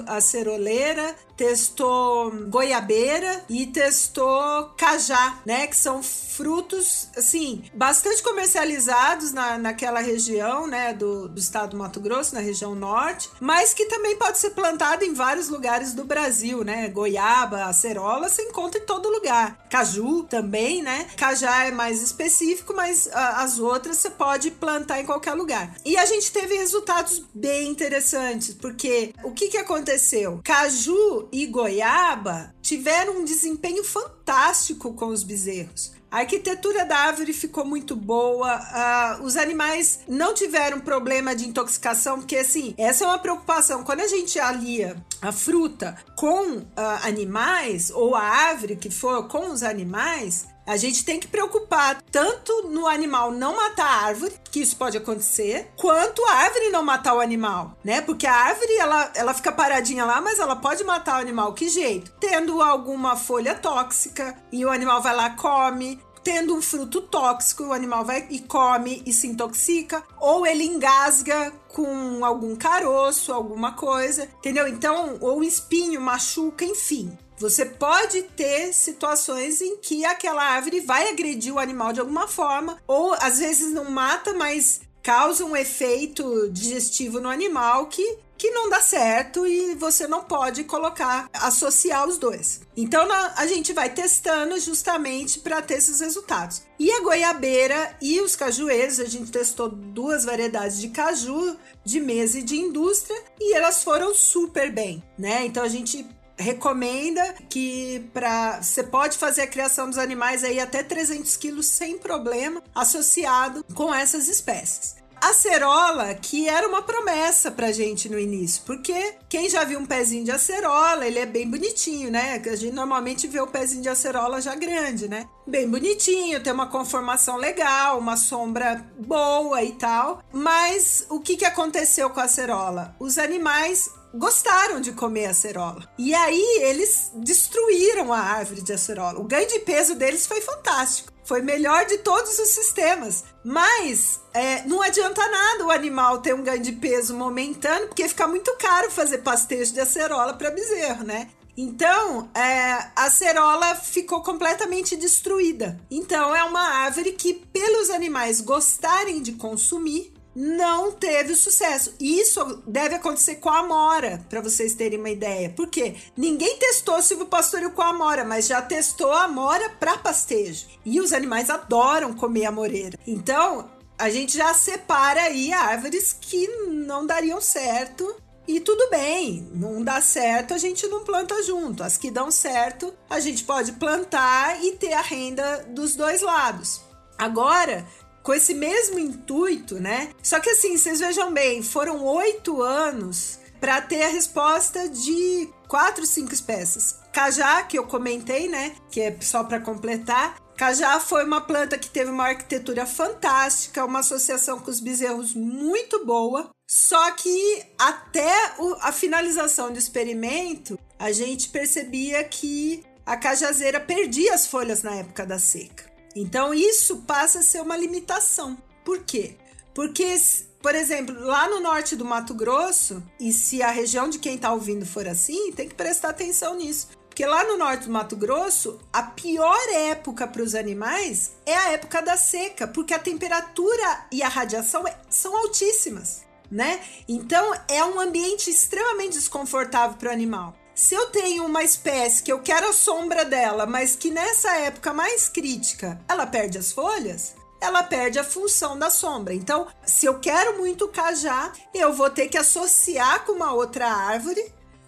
aceroleira, testou goiabeira e testou cajá, né? Que são frutos, assim, bastante comercializados na, naquela região, né? Do, do estado do Mato Grosso, na região norte, mas que também pode ser plantado em vários lugares do Brasil, né? Goiaba, acerola, você encontra em todo lugar. Caju também, né? Cajá é mais específico, mas a, as outras você pode plantar em qualquer lugar. E a gente teve resultados bem interessantes, porque o que, que aconteceu? Caju e goiaba tiveram um desempenho fantástico com os bezerros. A arquitetura da árvore ficou muito boa, uh, os animais não tiveram problema de intoxicação, porque assim, essa é uma preocupação. Quando a gente alia a fruta com uh, animais, ou a árvore que for com os animais, a gente tem que preocupar tanto no animal não matar a árvore, que isso pode acontecer, quanto a árvore não matar o animal, né? Porque a árvore ela, ela fica paradinha lá, mas ela pode matar o animal. Que jeito? Tendo alguma folha tóxica e o animal vai lá come, tendo um fruto tóxico, o animal vai e come e se intoxica, ou ele engasga com algum caroço, alguma coisa, entendeu? Então, ou espinho machuca, enfim. Você pode ter situações em que aquela árvore vai agredir o animal de alguma forma, ou às vezes não mata, mas causa um efeito digestivo no animal que que não dá certo e você não pode colocar, associar os dois. Então a gente vai testando justamente para ter esses resultados. E a goiabeira e os cajueiros, a gente testou duas variedades de caju, de mesa e de indústria, e elas foram super bem, né? Então a gente recomenda que para você pode fazer a criação dos animais aí até 300 quilos sem problema associado com essas espécies. A acerola, que era uma promessa pra gente no início, porque quem já viu um pezinho de acerola, ele é bem bonitinho, né? A gente normalmente vê o pezinho de acerola já grande, né? Bem bonitinho, tem uma conformação legal, uma sombra boa e tal. Mas o que, que aconteceu com a acerola? Os animais gostaram de comer acerola. E aí eles destruíram a árvore de acerola. O ganho de peso deles foi fantástico. Foi melhor de todos os sistemas. Mas é, não adianta nada o animal ter um ganho de peso momentâneo, porque fica muito caro fazer pastejo de acerola para bezerro, né? Então, é, a acerola ficou completamente destruída. Então, é uma árvore que, pelos animais gostarem de consumir, não teve sucesso. Isso deve acontecer com a amora, para vocês terem uma ideia. Por quê? Ninguém testou silvopastoril com a amora, mas já testou a amora para pastejo. E os animais adoram comer amoreira. Então, a gente já separa aí árvores que não dariam certo e tudo bem, não dá certo, a gente não planta junto. As que dão certo, a gente pode plantar e ter a renda dos dois lados. Agora, com esse mesmo intuito, né? Só que assim, vocês vejam bem, foram oito anos para ter a resposta de quatro, cinco espécies. Cajá, que eu comentei, né? Que é só para completar. Cajá foi uma planta que teve uma arquitetura fantástica, uma associação com os bezerros muito boa. Só que até a finalização do experimento, a gente percebia que a cajazeira perdia as folhas na época da seca. Então isso passa a ser uma limitação. Por quê? Porque, por exemplo, lá no norte do Mato Grosso, e se a região de quem está ouvindo for assim, tem que prestar atenção nisso. Porque lá no norte do Mato Grosso, a pior época para os animais é a época da seca, porque a temperatura e a radiação é, são altíssimas, né? Então é um ambiente extremamente desconfortável para o animal. Se eu tenho uma espécie que eu quero a sombra dela, mas que nessa época mais crítica ela perde as folhas, ela perde a função da sombra. Então, se eu quero muito cajá, eu vou ter que associar com uma outra árvore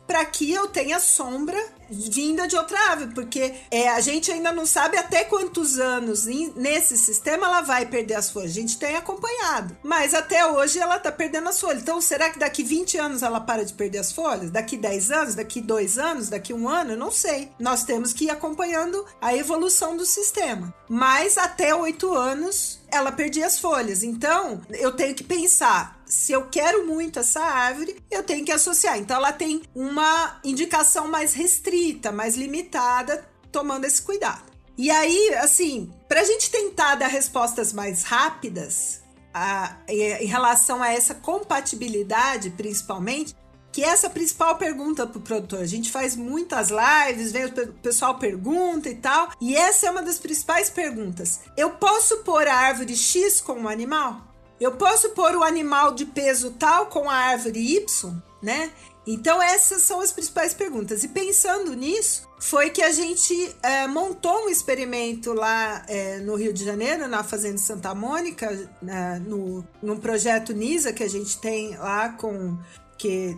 para que eu tenha sombra vinda de outra árvore, porque é, a gente ainda não sabe até quantos anos nesse sistema ela vai perder as folhas. A gente tem acompanhado, mas até hoje ela tá perdendo as folhas. Então, será que daqui 20 anos ela para de perder as folhas? Daqui 10 anos? Daqui 2 anos? Daqui um ano? Eu não sei. Nós temos que ir acompanhando a evolução do sistema. Mas até 8 anos ela perdia as folhas. Então, eu tenho que pensar se eu quero muito essa árvore, eu tenho que associar. Então, ela tem uma indicação mais restrita, mais limitada, tomando esse cuidado. E aí, assim, para a gente tentar dar respostas mais rápidas a, em relação a essa compatibilidade, principalmente, que é essa principal pergunta para o produtor. A gente faz muitas lives, vem o pessoal pergunta e tal, e essa é uma das principais perguntas. Eu posso pôr a árvore X com o animal? Eu posso pôr o animal de peso tal com a árvore Y, né? Então essas são as principais perguntas. E pensando nisso, foi que a gente é, montou um experimento lá é, no Rio de Janeiro, na Fazenda Santa Mônica, né, no, num projeto NISA que a gente tem lá com que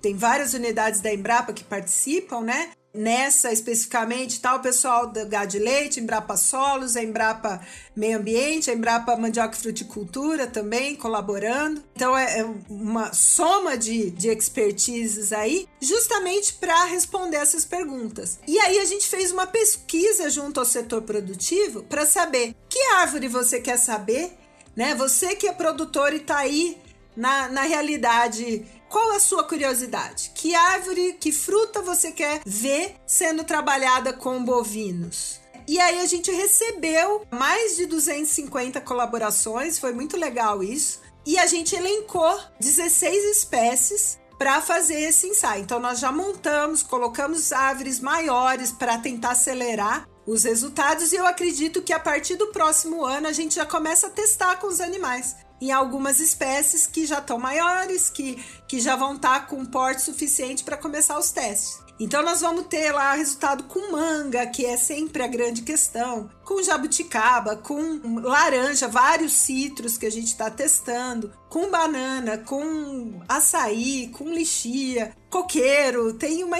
tem várias unidades da Embrapa que participam, né? Nessa especificamente, tá o pessoal da Gado de Leite, Embrapa Solos, Embrapa Meio Ambiente, Embrapa Mandioca e Fruticultura também colaborando. Então é, é uma soma de, de expertises aí, justamente para responder essas perguntas. E aí a gente fez uma pesquisa junto ao setor produtivo para saber que árvore você quer saber, né? Você que é produtor e está aí na, na realidade qual a sua curiosidade? Que árvore, que fruta você quer ver sendo trabalhada com bovinos? E aí a gente recebeu mais de 250 colaborações, foi muito legal isso. E a gente elencou 16 espécies para fazer esse ensaio. Então nós já montamos, colocamos árvores maiores para tentar acelerar os resultados e eu acredito que a partir do próximo ano a gente já começa a testar com os animais em algumas espécies que já estão maiores, que, que já vão estar tá com porte suficiente para começar os testes. Então nós vamos ter lá resultado com manga, que é sempre a grande questão, com jabuticaba, com laranja, vários citros que a gente está testando, com banana, com açaí, com lixia, coqueiro, tem uma,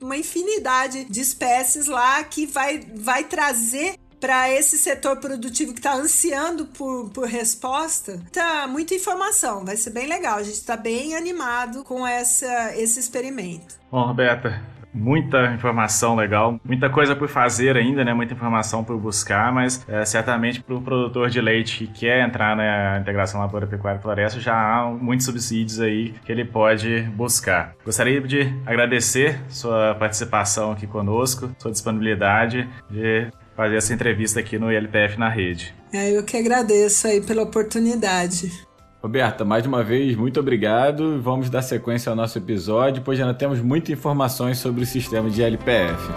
uma infinidade de espécies lá que vai, vai trazer para esse setor produtivo que está ansiando por, por resposta, tá muita informação, vai ser bem legal. A gente está bem animado com essa, esse experimento. Bom, Roberta, muita informação legal, muita coisa por fazer ainda, né? Muita informação por buscar, mas é, certamente para o produtor de leite que quer entrar na integração lavoura pecuária floresta já há muitos subsídios aí que ele pode buscar. Gostaria de agradecer sua participação aqui conosco, sua disponibilidade de fazer essa entrevista aqui no ILPF na rede. É, eu que agradeço aí pela oportunidade. Roberta, mais uma vez, muito obrigado. Vamos dar sequência ao nosso episódio, pois ainda temos muitas informações sobre o sistema de LPF.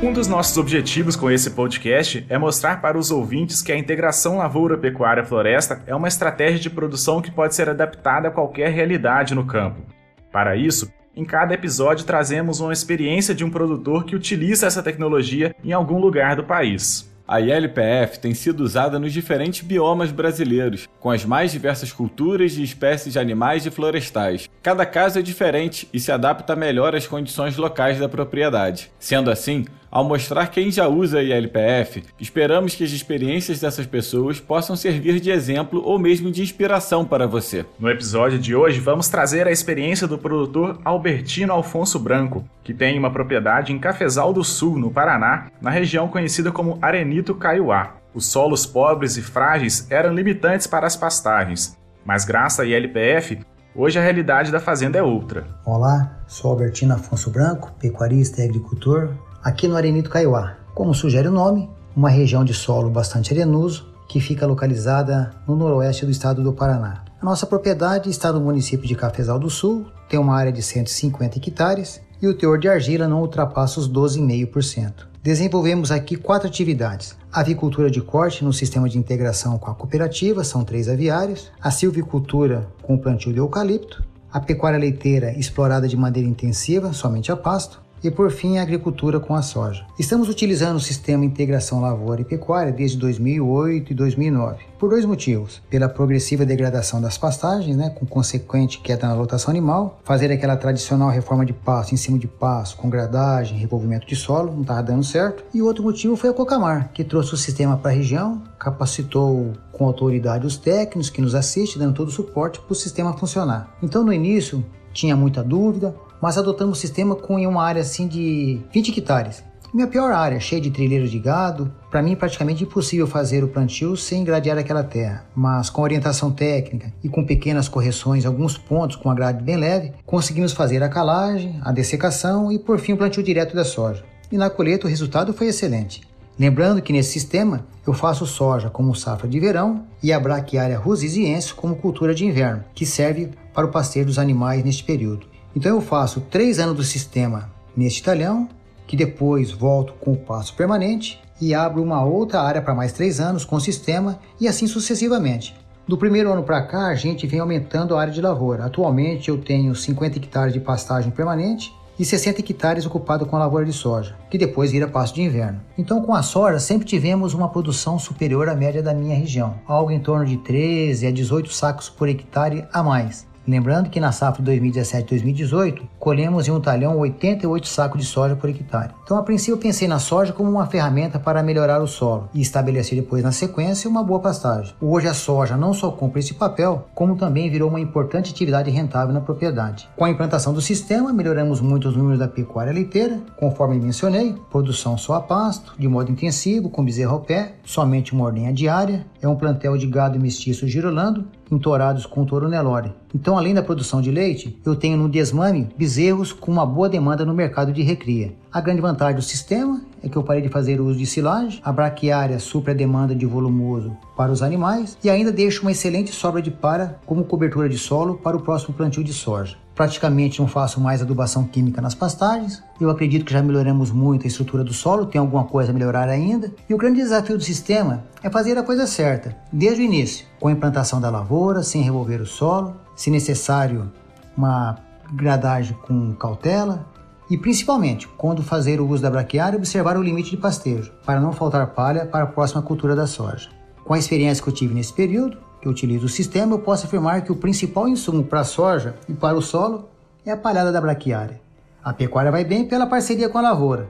Um dos nossos objetivos com esse podcast é mostrar para os ouvintes que a integração lavoura-pecuária-floresta é uma estratégia de produção que pode ser adaptada a qualquer realidade no campo. Para isso, em cada episódio trazemos uma experiência de um produtor que utiliza essa tecnologia em algum lugar do país. A ILPF tem sido usada nos diferentes biomas brasileiros, com as mais diversas culturas e espécies de animais e florestais. Cada caso é diferente e se adapta melhor às condições locais da propriedade. Sendo assim, ao mostrar quem já usa a ILPF, esperamos que as experiências dessas pessoas possam servir de exemplo ou mesmo de inspiração para você. No episódio de hoje, vamos trazer a experiência do produtor Albertino Alfonso Branco, que tem uma propriedade em Cafezal do Sul, no Paraná, na região conhecida como Arenito Caiuá. Os solos pobres e frágeis eram limitantes para as pastagens, mas graças à ILPF, hoje a realidade da fazenda é outra. Olá, sou Albertino Afonso Branco, pecuarista e agricultor, aqui no Arenito Caiuá. Como sugere o nome, uma região de solo bastante arenoso que fica localizada no noroeste do estado do Paraná. A nossa propriedade está no município de Cafezal do Sul, tem uma área de 150 hectares e o teor de argila não ultrapassa os 12,5%. Desenvolvemos aqui quatro atividades: avicultura de corte no sistema de integração com a cooperativa, são três aviários, a silvicultura com o plantio de eucalipto, a pecuária leiteira explorada de maneira intensiva, somente a pasto, e por fim a agricultura com a soja. Estamos utilizando o sistema Integração Lavoura e Pecuária desde 2008 e 2009, por dois motivos. Pela progressiva degradação das pastagens, né, com consequente queda na lotação animal, fazer aquela tradicional reforma de pasto em cima de pasto, com gradagem, revolvimento de solo, não estava dando certo. E outro motivo foi a Cocamar, que trouxe o sistema para a região, capacitou com autoridade os técnicos que nos assistem, dando todo o suporte para o sistema funcionar. Então no início tinha muita dúvida, mas adotamos o sistema com uma área assim de 20 hectares. Minha pior área, cheia de trilheiros de gado, para mim praticamente impossível fazer o plantio sem gradear aquela terra, mas com orientação técnica e com pequenas correções, alguns pontos com a grade bem leve, conseguimos fazer a calagem, a dessecação e por fim o plantio direto da soja. E na colheita o resultado foi excelente. Lembrando que nesse sistema eu faço soja como safra de verão e a braquiária rosiziense como cultura de inverno, que serve para o pasteiro dos animais neste período. Então eu faço três anos do sistema neste talhão, que depois volto com o passo permanente e abro uma outra área para mais três anos com o sistema e assim sucessivamente. Do primeiro ano para cá, a gente vem aumentando a área de lavoura. Atualmente eu tenho 50 hectares de pastagem permanente e 60 hectares ocupado com a lavoura de soja, que depois vira pasto de inverno. Então, com a soja, sempre tivemos uma produção superior à média da minha região, algo em torno de 13 a 18 sacos por hectare a mais. Lembrando que na safra 2017-2018 colhemos em um talhão 88 sacos de soja por hectare. Então, a princípio, pensei na soja como uma ferramenta para melhorar o solo e estabelecer depois na sequência uma boa pastagem. Hoje, a soja não só cumpre esse papel, como também virou uma importante atividade rentável na propriedade. Com a implantação do sistema, melhoramos muito os números da pecuária leiteira, conforme mencionei, produção só a pasto, de modo intensivo, com bezerro ao pé, somente uma ordenha diária, é um plantel de gado mestiço girolando, entorados com touro Nelore. Então, além da produção de leite, eu tenho no desmame bezerros com uma boa demanda no mercado de recria. A grande vantagem do sistema é que eu parei de fazer uso de silagem, a braquiária supre a demanda de volumoso para os animais e ainda deixo uma excelente sobra de para como cobertura de solo para o próximo plantio de soja. Praticamente não faço mais adubação química nas pastagens. Eu acredito que já melhoramos muito a estrutura do solo, tem alguma coisa a melhorar ainda. E o grande desafio do sistema é fazer a coisa certa, desde o início, com a implantação da lavoura, sem revolver o solo, se necessário, uma gradagem com cautela, e principalmente, quando fazer o uso da braquiária, observar o limite de pastejo, para não faltar palha para a próxima cultura da soja. Com a experiência que eu tive nesse período, que utilizo o sistema, eu posso afirmar que o principal insumo para a soja e para o solo é a palhada da braquiária. A pecuária vai bem pela parceria com a lavoura.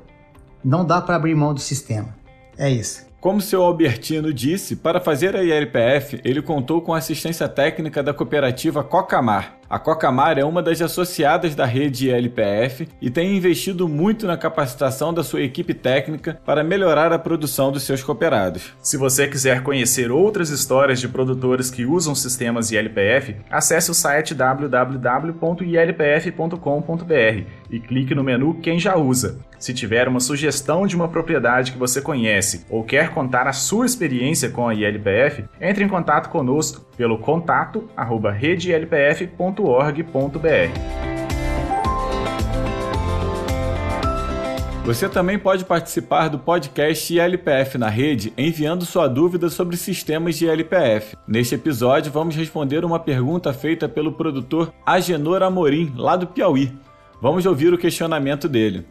Não dá para abrir mão do sistema. É isso. Como seu Albertino disse, para fazer a ILPF, ele contou com a assistência técnica da cooperativa Cocamar, a Cocamar é uma das associadas da rede LPF e tem investido muito na capacitação da sua equipe técnica para melhorar a produção dos seus cooperados. Se você quiser conhecer outras histórias de produtores que usam sistemas ILPF, acesse o site www.ilpf.com.br e clique no menu Quem já usa. Se tiver uma sugestão de uma propriedade que você conhece ou quer contar a sua experiência com a ILPF, entre em contato conosco pelo contato redelpf.com você também pode participar do podcast ILPF na rede enviando sua dúvida sobre sistemas de ILPF. Neste episódio, vamos responder uma pergunta feita pelo produtor Agenor Amorim, lá do Piauí. Vamos ouvir o questionamento dele.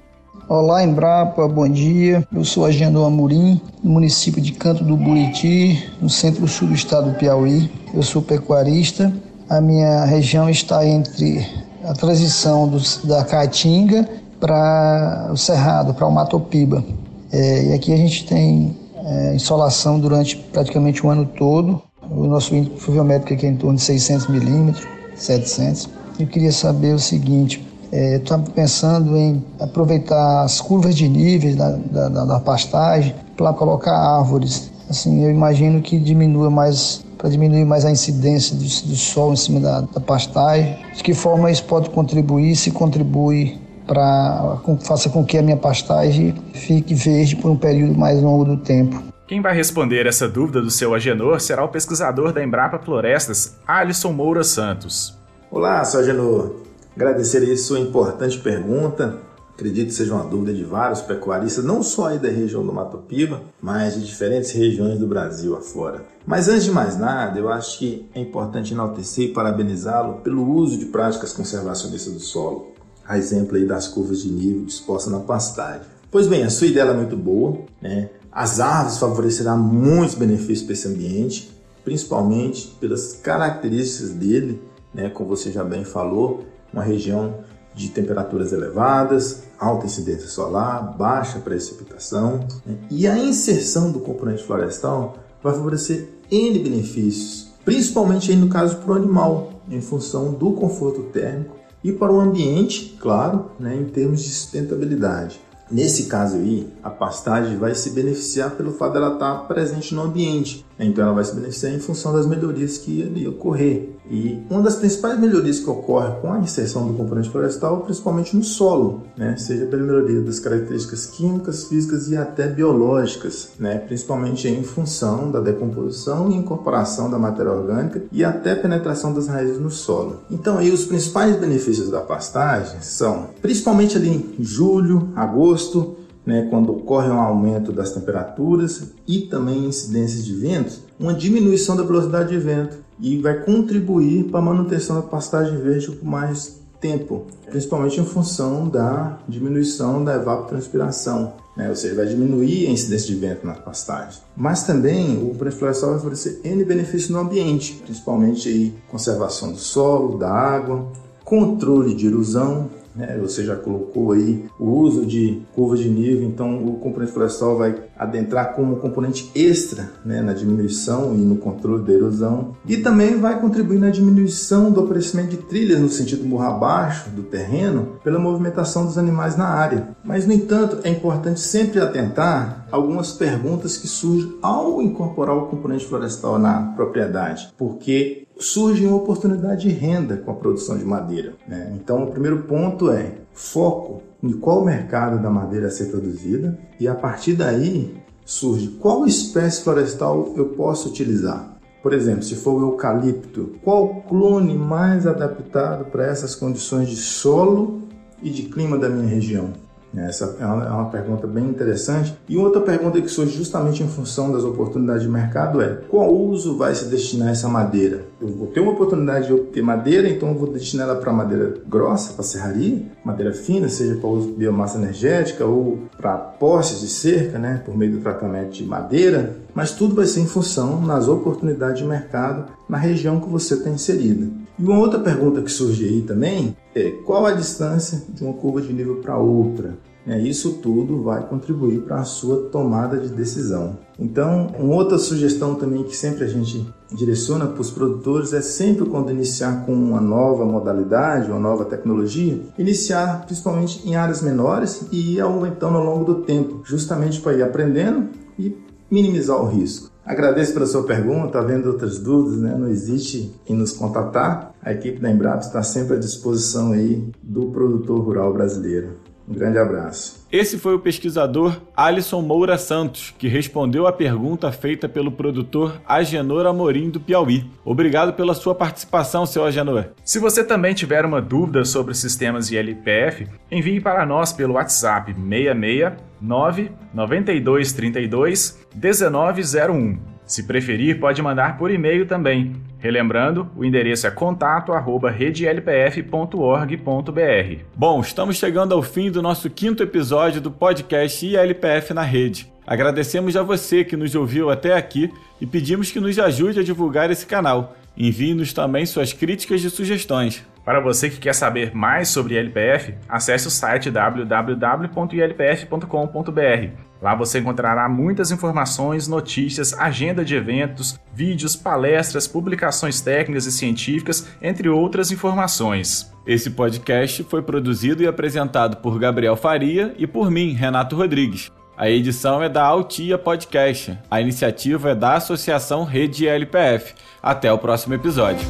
Olá, Embrapa, bom dia. Eu sou Agenor Amorim, município de Canto do Buriti, no centro-sul do estado do Piauí. Eu sou pecuarista a minha região está entre a transição do, da Caatinga para o Cerrado, para o Matopiba. É, e aqui a gente tem é, insolação durante praticamente o ano todo. O nosso índice pluviométrico aqui é em torno de 600 milímetros, 700. Eu queria saber o seguinte, é, estava pensando em aproveitar as curvas de níveis da, da, da pastagem para colocar árvores. Assim, eu imagino que diminua mais para diminuir mais a incidência do, do sol em cima da, da, pastagem. De que forma isso pode contribuir, se contribui para faça com que a minha pastagem fique verde por um período mais longo do tempo. Quem vai responder essa dúvida do seu Agenor será o pesquisador da Embrapa Florestas, Alisson Moura Santos. Olá, seu Agenor. Agradecer aí sua importante pergunta. Acredito que seja uma dúvida de vários pecuaristas, não só aí da região do Mato Piba, mas de diferentes regiões do Brasil afora. Mas antes de mais nada, eu acho que é importante enaltecer e parabenizá-lo pelo uso de práticas conservacionistas do solo. a exemplo aí das curvas de nível dispostas na pastagem. Pois bem, a sua ideia é muito boa, né? As árvores favorecerão muitos benefícios para esse ambiente, principalmente pelas características dele, né? Como você já bem falou, uma região de temperaturas elevadas, alta incidência solar, baixa precipitação, né? e a inserção do componente florestal vai favorecer N benefícios, principalmente no caso para o animal, em função do conforto térmico e para o ambiente, claro, né, em termos de sustentabilidade. Nesse caso aí, a pastagem vai se beneficiar pelo fato dela estar presente no ambiente. Então ela vai se beneficiar em função das melhorias que ali ocorrer. E uma das principais melhorias que ocorre com a inserção do componente florestal, principalmente no solo, né? seja pela melhoria das características químicas, físicas e até biológicas, né? principalmente em função da decomposição e incorporação da matéria orgânica e até penetração das raízes no solo. Então aí os principais benefícios da pastagem são, principalmente ali em julho, agosto, né, quando ocorre um aumento das temperaturas e também incidências de ventos, uma diminuição da velocidade de vento e vai contribuir para a manutenção da pastagem verde por mais tempo, principalmente em função da diminuição da evapotranspiração, né? ou seja, vai diminuir a incidência de vento na pastagem. Mas também o componente florestal vai oferecer N benefícios no ambiente, principalmente aí conservação do solo, da água, controle de erosão, né? Você já colocou aí o uso de curvas de nível, então o componente florestal vai adentrar como componente extra né? na diminuição e no controle da erosão e também vai contribuir na diminuição do aparecimento de trilhas no sentido morro abaixo do terreno pela movimentação dos animais na área. Mas no entanto é importante sempre atentar algumas perguntas que surgem ao incorporar o componente florestal na propriedade, porque surge uma oportunidade de renda com a produção de madeira. Né? Então, o primeiro ponto é foco em qual mercado da madeira a ser produzida e a partir daí surge qual espécie florestal eu posso utilizar. Por exemplo, se for o eucalipto, qual clone mais adaptado para essas condições de solo e de clima da minha região? Essa é uma, é uma, pergunta bem interessante. E outra pergunta que surge justamente em função das oportunidades de mercado é: qual uso vai se destinar essa madeira? Eu vou ter uma oportunidade de obter madeira, então eu vou destinar ela para madeira grossa, para serraria, madeira fina, seja para uso de biomassa energética ou para postes de cerca, né, por meio do tratamento de madeira. Mas tudo vai ser em função nas oportunidades de mercado na região que você está inserida. E uma outra pergunta que surge aí também é qual a distância de uma curva de nível para outra? É, isso tudo vai contribuir para a sua tomada de decisão. Então, uma outra sugestão também que sempre a gente direciona para os produtores é sempre quando iniciar com uma nova modalidade, uma nova tecnologia, iniciar principalmente em áreas menores e ir aumentando ao longo do tempo, justamente para ir aprendendo e minimizar o risco. Agradeço pela sua pergunta, havendo outras dúvidas, né? não existe em nos contatar. A equipe da Embrapa está sempre à disposição aí do produtor rural brasileiro. Um grande abraço. Esse foi o pesquisador Alisson Moura Santos, que respondeu a pergunta feita pelo produtor Agenor Amorim do Piauí. Obrigado pela sua participação, seu Agenor. Se você também tiver uma dúvida sobre sistemas de LPF, envie para nós pelo WhatsApp 66 9 92 32 1901. Se preferir, pode mandar por e-mail também. Relembrando, o endereço é contato@redelpf.org.br. Bom, estamos chegando ao fim do nosso quinto episódio do podcast ILPF na Rede. Agradecemos a você que nos ouviu até aqui e pedimos que nos ajude a divulgar esse canal. Envie-nos também suas críticas e sugestões. Para você que quer saber mais sobre ILPF, acesse o site www.ilpf.com.br. Lá você encontrará muitas informações, notícias, agenda de eventos, vídeos, palestras, publicações técnicas e científicas, entre outras informações. Esse podcast foi produzido e apresentado por Gabriel Faria e por mim, Renato Rodrigues. A edição é da Altia Podcast. A iniciativa é da Associação Rede LPF. Até o próximo episódio.